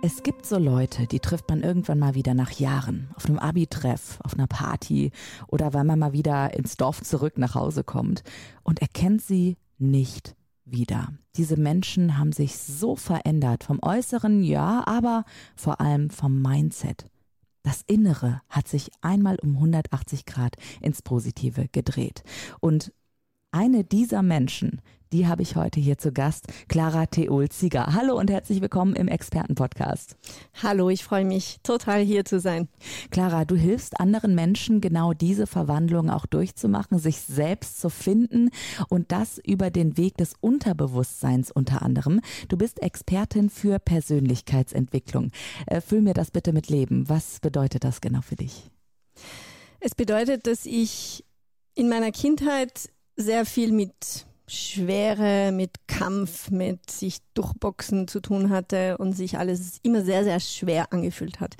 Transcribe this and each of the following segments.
Es gibt so Leute, die trifft man irgendwann mal wieder nach Jahren. Auf einem Abi-Treff, auf einer Party oder weil man mal wieder ins Dorf zurück nach Hause kommt und erkennt sie nicht wieder. Diese Menschen haben sich so verändert, vom Äußeren ja, aber vor allem vom Mindset. Das Innere hat sich einmal um 180 Grad ins Positive gedreht. Und eine dieser Menschen, die habe ich heute hier zu Gast, Clara Theol-Zieger. Hallo und herzlich willkommen im Expertenpodcast. Hallo, ich freue mich total hier zu sein. Clara, du hilfst anderen Menschen genau diese Verwandlung auch durchzumachen, sich selbst zu finden und das über den Weg des Unterbewusstseins unter anderem. Du bist Expertin für Persönlichkeitsentwicklung. Äh, füll mir das bitte mit Leben. Was bedeutet das genau für dich? Es bedeutet, dass ich in meiner Kindheit sehr viel mit Schwere, mit Kampf, mit sich durchboxen zu tun hatte und sich alles immer sehr, sehr schwer angefühlt hat.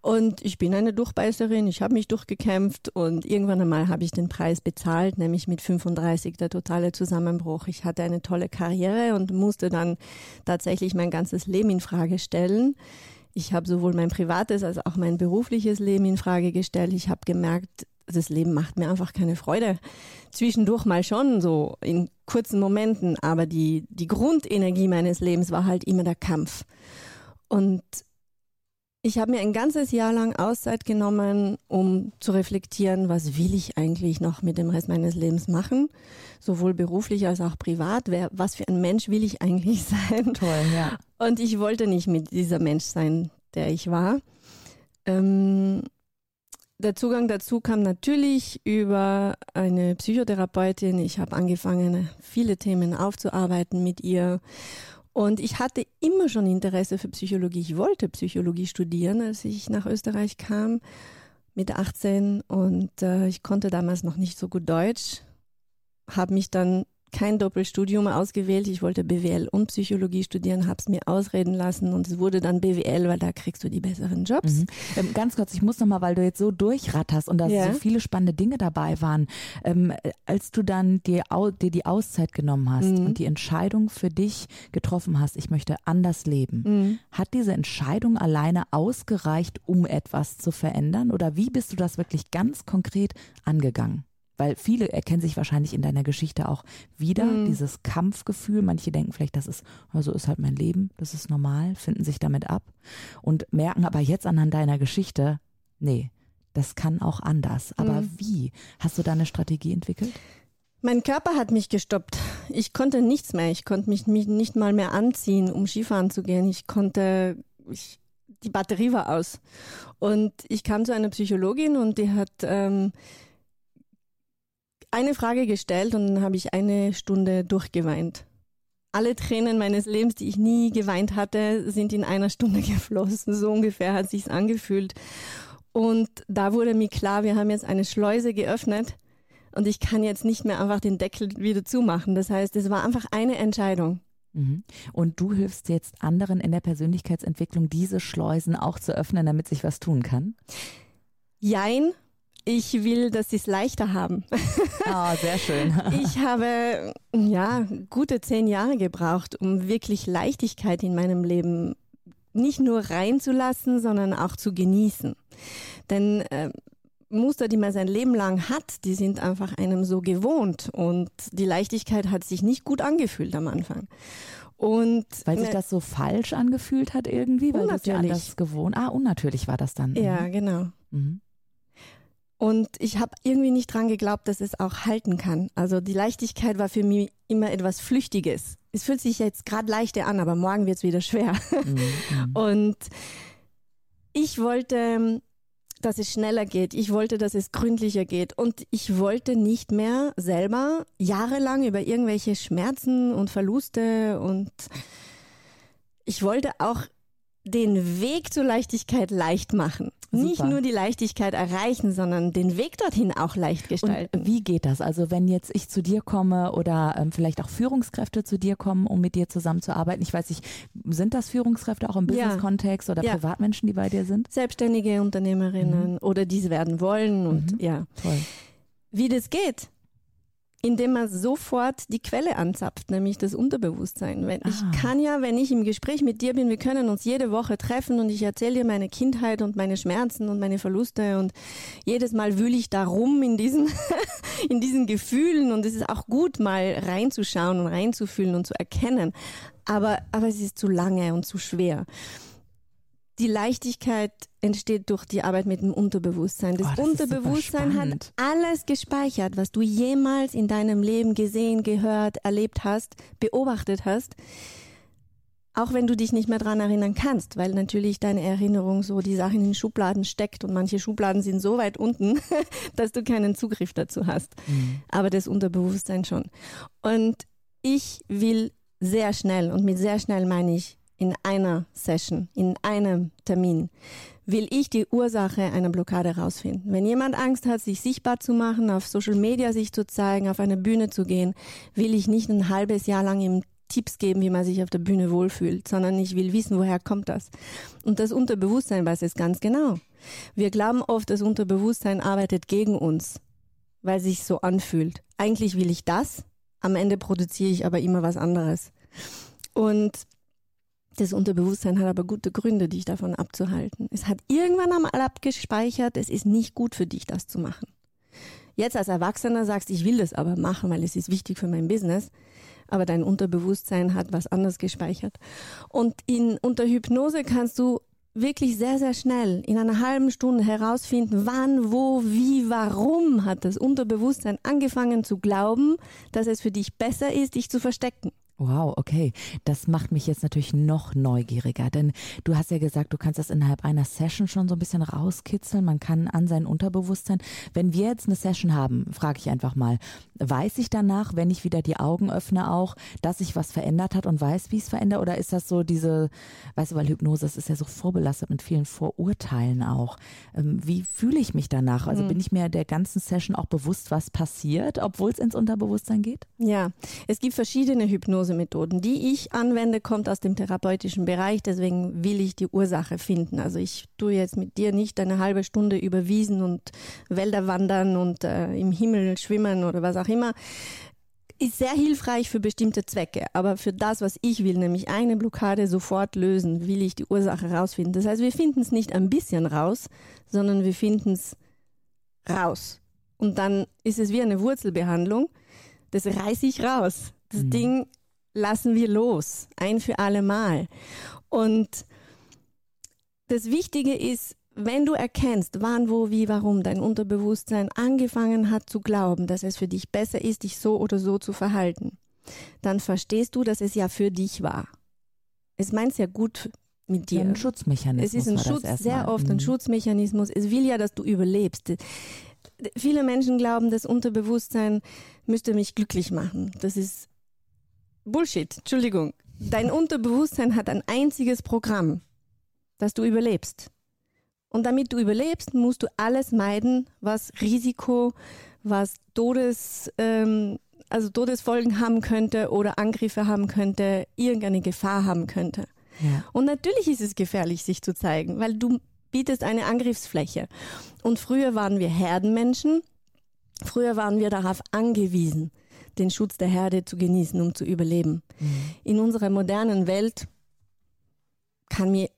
Und ich bin eine Durchbeißerin, ich habe mich durchgekämpft und irgendwann einmal habe ich den Preis bezahlt, nämlich mit 35 der totale Zusammenbruch. Ich hatte eine tolle Karriere und musste dann tatsächlich mein ganzes Leben in Frage stellen. Ich habe sowohl mein privates als auch mein berufliches Leben in Frage gestellt. Ich habe gemerkt, das Leben macht mir einfach keine Freude. Zwischendurch mal schon, so in kurzen Momenten, aber die, die Grundenergie meines Lebens war halt immer der Kampf. Und ich habe mir ein ganzes Jahr lang Auszeit genommen, um zu reflektieren, was will ich eigentlich noch mit dem Rest meines Lebens machen, sowohl beruflich als auch privat. Wer, was für ein Mensch will ich eigentlich sein? Toll, ja. Und ich wollte nicht mit dieser Mensch sein, der ich war. Ähm, der Zugang dazu kam natürlich über eine Psychotherapeutin. Ich habe angefangen, viele Themen aufzuarbeiten mit ihr. Und ich hatte immer schon Interesse für Psychologie. Ich wollte Psychologie studieren, als ich nach Österreich kam mit 18 und äh, ich konnte damals noch nicht so gut Deutsch, habe mich dann kein Doppelstudium ausgewählt. Ich wollte BWL und Psychologie studieren, habe es mir ausreden lassen und es wurde dann BWL, weil da kriegst du die besseren Jobs. Mhm. Ähm, ganz kurz, ich muss noch mal, weil du jetzt so durchratterst und da ja. so viele spannende Dinge dabei waren. Ähm, als du dann dir, dir, die Auszeit genommen hast mhm. und die Entscheidung für dich getroffen hast, ich möchte anders leben, mhm. hat diese Entscheidung alleine ausgereicht, um etwas zu verändern? Oder wie bist du das wirklich ganz konkret angegangen? Weil viele erkennen sich wahrscheinlich in deiner Geschichte auch wieder, mhm. dieses Kampfgefühl. Manche denken vielleicht, das ist, so also ist halt mein Leben, das ist normal, finden sich damit ab und merken aber jetzt anhand deiner Geschichte, nee, das kann auch anders. Aber mhm. wie? Hast du da eine Strategie entwickelt? Mein Körper hat mich gestoppt. Ich konnte nichts mehr. Ich konnte mich nicht mal mehr anziehen, um Skifahren zu gehen. Ich konnte, ich, die Batterie war aus. Und ich kam zu einer Psychologin und die hat ähm, eine Frage gestellt und dann habe ich eine Stunde durchgeweint. Alle Tränen meines Lebens, die ich nie geweint hatte, sind in einer Stunde geflossen. So ungefähr hat sich's angefühlt. Und da wurde mir klar, wir haben jetzt eine Schleuse geöffnet und ich kann jetzt nicht mehr einfach den Deckel wieder zumachen. Das heißt, es war einfach eine Entscheidung. Mhm. Und du hilfst jetzt anderen in der Persönlichkeitsentwicklung, diese Schleusen auch zu öffnen, damit sich was tun kann? Jein, ich will, dass sie es leichter haben. Ah, sehr schön. ich habe ja gute zehn Jahre gebraucht, um wirklich Leichtigkeit in meinem Leben nicht nur reinzulassen, sondern auch zu genießen. Denn äh, Muster, die man sein Leben lang hat, die sind einfach einem so gewohnt und die Leichtigkeit hat sich nicht gut angefühlt am Anfang. Und weil sich ne das so falsch angefühlt hat irgendwie, weil du ja anders gewohnt. Ah, unnatürlich war das dann. Ja, mhm. genau. Mhm. Und ich habe irgendwie nicht dran geglaubt, dass es auch halten kann. Also die Leichtigkeit war für mich immer etwas Flüchtiges. Es fühlt sich jetzt gerade leichter an, aber morgen wird es wieder schwer. Mhm. Und ich wollte, dass es schneller geht. Ich wollte, dass es gründlicher geht. Und ich wollte nicht mehr selber jahrelang über irgendwelche Schmerzen und Verluste und ich wollte auch den Weg zur Leichtigkeit leicht machen. Super. Nicht nur die Leichtigkeit erreichen, sondern den Weg dorthin auch leicht gestalten. Und wie geht das? Also wenn jetzt ich zu dir komme oder ähm, vielleicht auch Führungskräfte zu dir kommen, um mit dir zusammenzuarbeiten. Ich weiß nicht, sind das Führungskräfte auch im Business-Kontext oder ja. Privatmenschen, die bei dir sind? Selbstständige Unternehmerinnen mhm. oder die es werden wollen und mhm. ja. Toll. Wie das geht, indem man sofort die Quelle anzapft, nämlich das Unterbewusstsein. Wenn, ich ah. kann ja, wenn ich im Gespräch mit dir bin, wir können uns jede Woche treffen und ich erzähle dir meine Kindheit und meine Schmerzen und meine Verluste und jedes Mal wühle ich da rum in diesen, in diesen Gefühlen und es ist auch gut, mal reinzuschauen und reinzufühlen und zu erkennen. Aber, aber es ist zu lange und zu schwer die Leichtigkeit entsteht durch die Arbeit mit dem Unterbewusstsein. Das, oh, das Unterbewusstsein hat alles gespeichert, was du jemals in deinem Leben gesehen, gehört, erlebt hast, beobachtet hast. Auch wenn du dich nicht mehr dran erinnern kannst, weil natürlich deine Erinnerung so die Sachen in den Schubladen steckt und manche Schubladen sind so weit unten, dass du keinen Zugriff dazu hast. Mhm. Aber das Unterbewusstsein schon. Und ich will sehr schnell, und mit sehr schnell meine ich in einer Session, in einem Termin, will ich die Ursache einer Blockade herausfinden. Wenn jemand Angst hat, sich sichtbar zu machen, auf Social Media sich zu zeigen, auf eine Bühne zu gehen, will ich nicht ein halbes Jahr lang ihm Tipps geben, wie man sich auf der Bühne wohlfühlt, sondern ich will wissen, woher kommt das. Und das Unterbewusstsein weiß es ganz genau. Wir glauben oft, das Unterbewusstsein arbeitet gegen uns, weil es sich so anfühlt. Eigentlich will ich das, am Ende produziere ich aber immer was anderes. Und das Unterbewusstsein hat aber gute Gründe, dich davon abzuhalten. Es hat irgendwann einmal abgespeichert, es ist nicht gut für dich, das zu machen. Jetzt als Erwachsener sagst, ich will das aber machen, weil es ist wichtig für mein Business. Aber dein Unterbewusstsein hat was anderes gespeichert. Und in, unter Hypnose kannst du wirklich sehr, sehr schnell in einer halben Stunde herausfinden, wann, wo, wie, warum hat das Unterbewusstsein angefangen zu glauben, dass es für dich besser ist, dich zu verstecken. Wow, okay. Das macht mich jetzt natürlich noch neugieriger, denn du hast ja gesagt, du kannst das innerhalb einer Session schon so ein bisschen rauskitzeln. Man kann an sein Unterbewusstsein. Wenn wir jetzt eine Session haben, frage ich einfach mal, weiß ich danach, wenn ich wieder die Augen öffne, auch, dass sich was verändert hat und weiß, wie es verändert? Oder ist das so diese, weißt du, weil Hypnose, ist ja so vorbelastet mit vielen Vorurteilen auch. Ähm, wie fühle ich mich danach? Also mhm. bin ich mir der ganzen Session auch bewusst, was passiert, obwohl es ins Unterbewusstsein geht? Ja, es gibt verschiedene Hypnose Hypnosemethoden, die ich anwende, kommt aus dem therapeutischen Bereich, deswegen will ich die Ursache finden. Also ich tue jetzt mit dir nicht eine halbe Stunde über Wiesen und Wälder wandern und äh, im Himmel schwimmen oder was auch immer. Ist sehr hilfreich für bestimmte Zwecke, aber für das, was ich will, nämlich eine Blockade sofort lösen, will ich die Ursache rausfinden. Das heißt, wir finden es nicht ein bisschen raus, sondern wir finden es raus. Und dann ist es wie eine Wurzelbehandlung. Das reiße ich raus. Das mhm. Ding lassen wir los, ein für alle Mal. Und das Wichtige ist, wenn du erkennst, wann, wo, wie, warum dein Unterbewusstsein angefangen hat zu glauben, dass es für dich besser ist, dich so oder so zu verhalten, dann verstehst du, dass es ja für dich war. Es meint ja gut mit dir. ein Schutzmechanismus. Es ist ein Schutz, sehr oft ein mhm. Schutzmechanismus. Es will ja, dass du überlebst. Viele Menschen glauben, das Unterbewusstsein müsste mich glücklich machen. Das ist Bullshit, Entschuldigung. Dein Unterbewusstsein hat ein einziges Programm, dass du überlebst. Und damit du überlebst, musst du alles meiden, was Risiko, was Todes, ähm, also Todesfolgen haben könnte oder Angriffe haben könnte, irgendeine Gefahr haben könnte. Ja. Und natürlich ist es gefährlich, sich zu zeigen, weil du bietest eine Angriffsfläche. Und früher waren wir Herdenmenschen, früher waren wir darauf angewiesen, den Schutz der Herde zu genießen, um zu überleben. Mhm. In unserer modernen Welt kann mir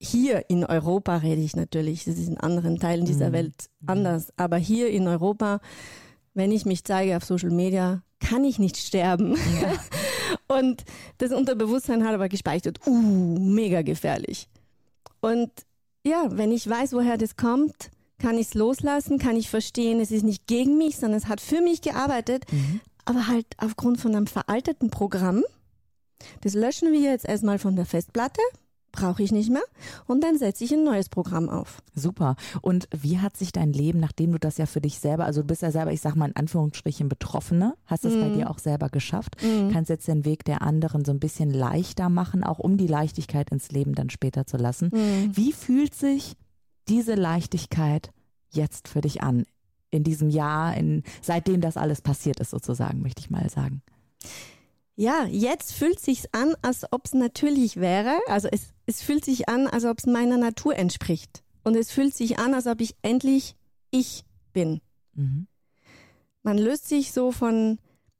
hier in Europa rede ich natürlich, das ist in anderen Teilen dieser mhm. Welt anders, aber hier in Europa, wenn ich mich zeige auf Social Media, kann ich nicht sterben. Ja. Und das Unterbewusstsein hat aber gespeichert, uh, mega gefährlich. Und ja, wenn ich weiß, woher das kommt, kann ich es loslassen, kann ich verstehen, es ist nicht gegen mich, sondern es hat für mich gearbeitet, mhm aber halt aufgrund von einem veralteten Programm. Das löschen wir jetzt erstmal von der Festplatte, brauche ich nicht mehr und dann setze ich ein neues Programm auf. Super. Und wie hat sich dein Leben, nachdem du das ja für dich selber, also du bist ja selber, ich sag mal in Anführungsstrichen Betroffene, hast es mm. bei mhm. dir auch selber geschafft, mm. kannst jetzt den Weg der anderen so ein bisschen leichter machen, auch um die Leichtigkeit ins Leben dann später zu lassen. Mm. Wie fühlt sich diese Leichtigkeit jetzt für dich an? In diesem Jahr, in, seitdem das alles passiert ist, sozusagen, möchte ich mal sagen. Ja, jetzt fühlt sich's an, als ob es natürlich wäre. Also es, es fühlt sich an, als ob es meiner Natur entspricht. Und es fühlt sich an, als ob ich endlich ich bin. Mhm. Man löst sich so von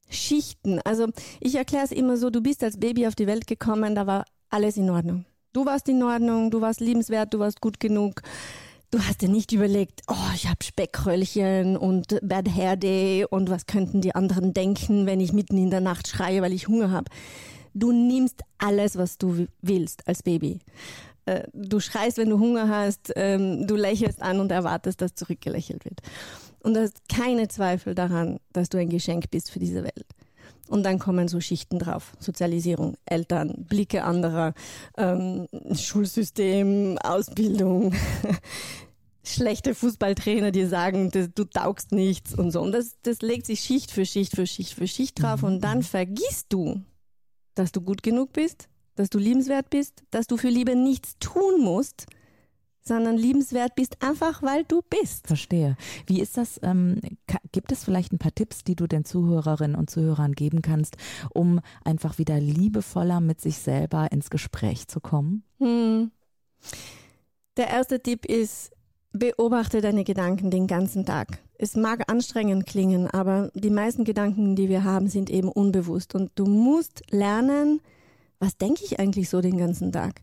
Schichten. Also ich erkläre es immer so, du bist als Baby auf die Welt gekommen, da war alles in Ordnung. Du warst in Ordnung, du warst liebenswert, du warst gut genug. Du hast dir nicht überlegt, oh, ich habe Speckröllchen und Bad Hair Day und was könnten die anderen denken, wenn ich mitten in der Nacht schreie, weil ich Hunger habe. Du nimmst alles, was du willst als Baby. Äh, du schreist, wenn du Hunger hast, ähm, du lächelst an und erwartest, dass zurückgelächelt wird. Und du hast keine Zweifel daran, dass du ein Geschenk bist für diese Welt. Und dann kommen so Schichten drauf. Sozialisierung, Eltern, Blicke anderer, ähm, Schulsystem, Ausbildung, schlechte Fußballtrainer, die sagen, du taugst nichts und so. Und das, das legt sich Schicht für Schicht für Schicht für Schicht drauf. Mhm. Und dann vergisst du, dass du gut genug bist, dass du liebenswert bist, dass du für Liebe nichts tun musst, sondern liebenswert bist, einfach weil du bist. Verstehe. Wie ist das? Ähm, gibt es vielleicht ein paar Tipps, die du den Zuhörerinnen und Zuhörern geben kannst, um einfach wieder liebevoller mit sich selber ins Gespräch zu kommen? Hm. Der erste Tipp ist, beobachte deine Gedanken den ganzen Tag. Es mag anstrengend klingen, aber die meisten Gedanken, die wir haben, sind eben unbewusst. Und du musst lernen, was denke ich eigentlich so den ganzen Tag?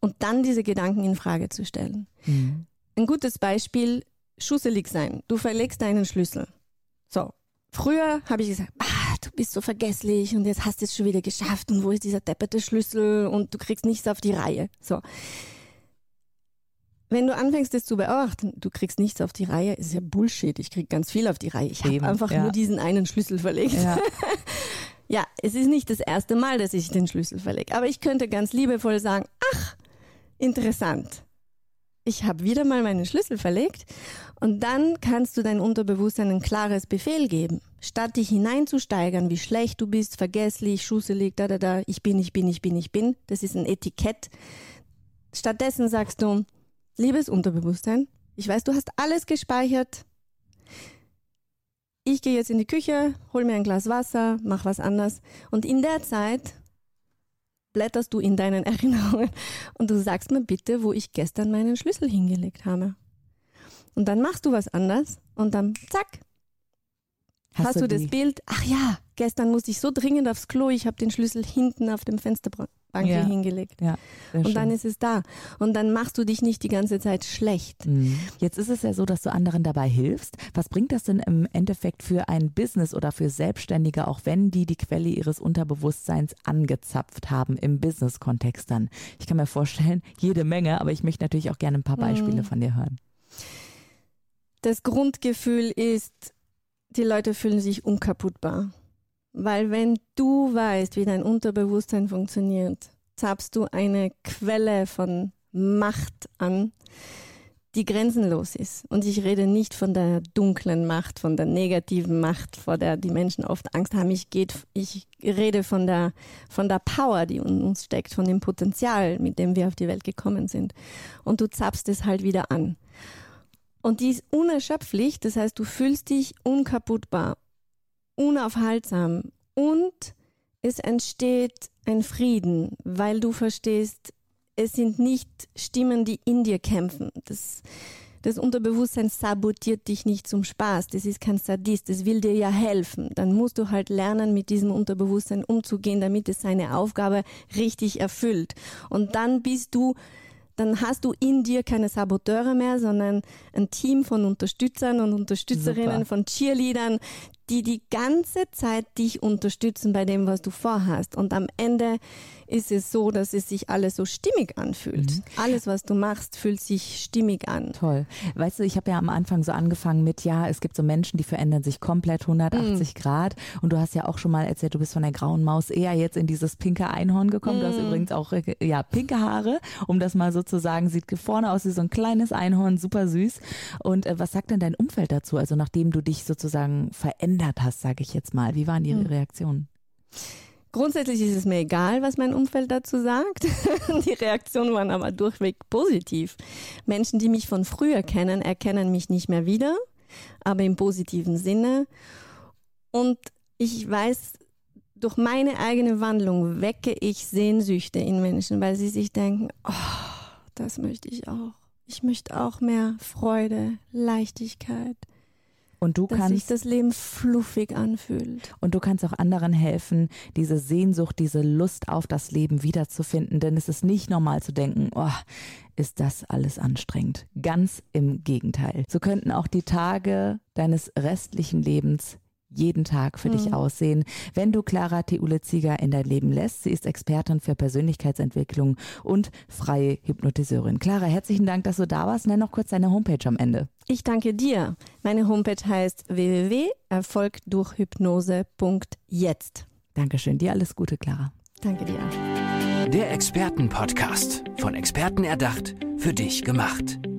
und dann diese Gedanken in Frage zu stellen. Mhm. Ein gutes Beispiel, schusselig sein. Du verlegst deinen Schlüssel. So. Früher habe ich gesagt, ah, du bist so vergesslich und jetzt hast du es schon wieder geschafft und wo ist dieser depperte Schlüssel und du kriegst nichts auf die Reihe. So. Wenn du anfängst, das zu beobachten, du kriegst nichts auf die Reihe, ist ja Bullshit. Ich krieg ganz viel auf die Reihe. Ich habe einfach ja. nur diesen einen Schlüssel verlegt. Ja. ja, es ist nicht das erste Mal, dass ich den Schlüssel verlege. Aber ich könnte ganz liebevoll sagen, ach, interessant. Ich habe wieder mal meinen Schlüssel verlegt und dann kannst du dein Unterbewusstsein ein klares Befehl geben. Statt dich hineinzusteigern, wie schlecht du bist, vergesslich, schusselig, da, da, da, ich bin, ich bin, ich bin, ich bin. Das ist ein Etikett. Stattdessen sagst du, liebes Unterbewusstsein, ich weiß, du hast alles gespeichert. Ich gehe jetzt in die Küche, hol mir ein Glas Wasser, mach was anderes. Und in der Zeit blätterst du in deinen Erinnerungen und du sagst mir bitte, wo ich gestern meinen Schlüssel hingelegt habe. Und dann machst du was anders und dann zack. Hast, hast du, du das Bild? Ach ja, gestern musste ich so dringend aufs Klo, ich habe den Schlüssel hinten auf dem Fensterbank ja. hingelegt. Ja, und schön. dann ist es da. Und dann machst du dich nicht die ganze Zeit schlecht. Mhm. Jetzt ist es ja so, dass du anderen dabei hilfst. Was bringt das denn im Endeffekt für ein Business oder für Selbstständige, auch wenn die die Quelle ihres Unterbewusstseins angezapft haben im Business-Kontext dann? Ich kann mir vorstellen, jede Menge, aber ich möchte natürlich auch gerne ein paar mhm. Beispiele mhm. von dir hören. Das Grundgefühl ist, die Leute fühlen sich unkaputtbar. Weil wenn du weißt, wie dein Unterbewusstsein funktioniert, zapfst du eine Quelle von Macht an, die grenzenlos ist. Und ich rede nicht von der dunklen Macht, von der negativen Macht, vor der die Menschen oft Angst haben. Ich, geht, ich rede von der, von der Power, die in uns steckt, von dem Potenzial, mit dem wir auf die Welt gekommen sind. Und du zapfst es halt wieder an. Und die ist unerschöpflich, das heißt, du fühlst dich unkaputtbar unaufhaltsam und es entsteht ein Frieden, weil du verstehst, es sind nicht Stimmen, die in dir kämpfen. Das, das Unterbewusstsein sabotiert dich nicht zum Spaß. Das ist kein Sadist. Das will dir ja helfen. Dann musst du halt lernen, mit diesem Unterbewusstsein umzugehen, damit es seine Aufgabe richtig erfüllt. Und dann bist du dann hast du in dir keine Saboteure mehr, sondern ein Team von Unterstützern und Unterstützerinnen, Super. von Cheerleadern, die die ganze Zeit dich unterstützen bei dem, was du vorhast. Und am Ende ist es so, dass es sich alles so stimmig anfühlt. Mhm. Alles, was du machst, fühlt sich stimmig an. Toll. Weißt du, ich habe ja am Anfang so angefangen mit, ja, es gibt so Menschen, die verändern sich komplett 180 mhm. Grad. Und du hast ja auch schon mal erzählt, du bist von der grauen Maus eher jetzt in dieses pinke Einhorn gekommen. Mhm. Du hast mhm. übrigens auch ja pinke Haare, um das mal so zu sagen. Sieht vorne aus wie so ein kleines Einhorn, super süß. Und äh, was sagt denn dein Umfeld dazu? Also nachdem du dich sozusagen verändert hast, sage ich jetzt mal, wie waren die mhm. Reaktionen? Grundsätzlich ist es mir egal, was mein Umfeld dazu sagt. die Reaktionen waren aber durchweg positiv. Menschen, die mich von früher kennen, erkennen mich nicht mehr wieder, aber im positiven Sinne. Und ich weiß, durch meine eigene Wandlung wecke ich Sehnsüchte in Menschen, weil sie sich denken, oh, das möchte ich auch. Ich möchte auch mehr Freude, Leichtigkeit. Und du dass kannst sich das Leben fluffig anfühlt. Und du kannst auch anderen helfen, diese Sehnsucht, diese Lust auf das Leben wiederzufinden, denn es ist nicht normal zu denken, oh, ist das alles anstrengend. Ganz im Gegenteil. So könnten auch die Tage deines restlichen Lebens jeden Tag für mhm. dich aussehen, wenn du Clara Theule-Zieger in dein Leben lässt. Sie ist Expertin für Persönlichkeitsentwicklung und freie Hypnotiseurin. Clara, herzlichen Dank, dass du da warst. Nenn noch kurz deine Homepage am Ende. Ich danke dir. Meine Homepage heißt www.erfolgdurchhypnose.jetzt. Dankeschön. Dir alles Gute, Clara. Danke dir. Der Expertenpodcast. Von Experten erdacht, für dich gemacht.